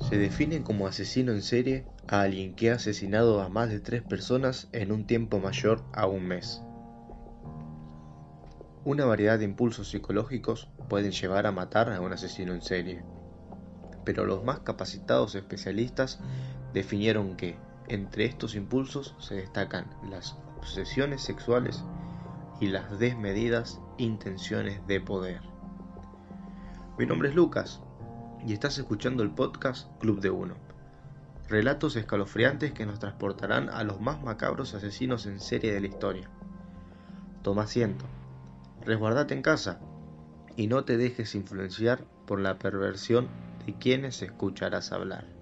Se define como asesino en serie a alguien que ha asesinado a más de tres personas en un tiempo mayor a un mes. Una variedad de impulsos psicológicos pueden llevar a matar a un asesino en serie, pero los más capacitados especialistas definieron que entre estos impulsos se destacan las obsesiones sexuales y las desmedidas intenciones de poder. Mi nombre es Lucas y estás escuchando el podcast Club de Uno. Relatos escalofriantes que nos transportarán a los más macabros asesinos en serie de la historia. Toma asiento, resguardate en casa y no te dejes influenciar por la perversión de quienes escucharás hablar.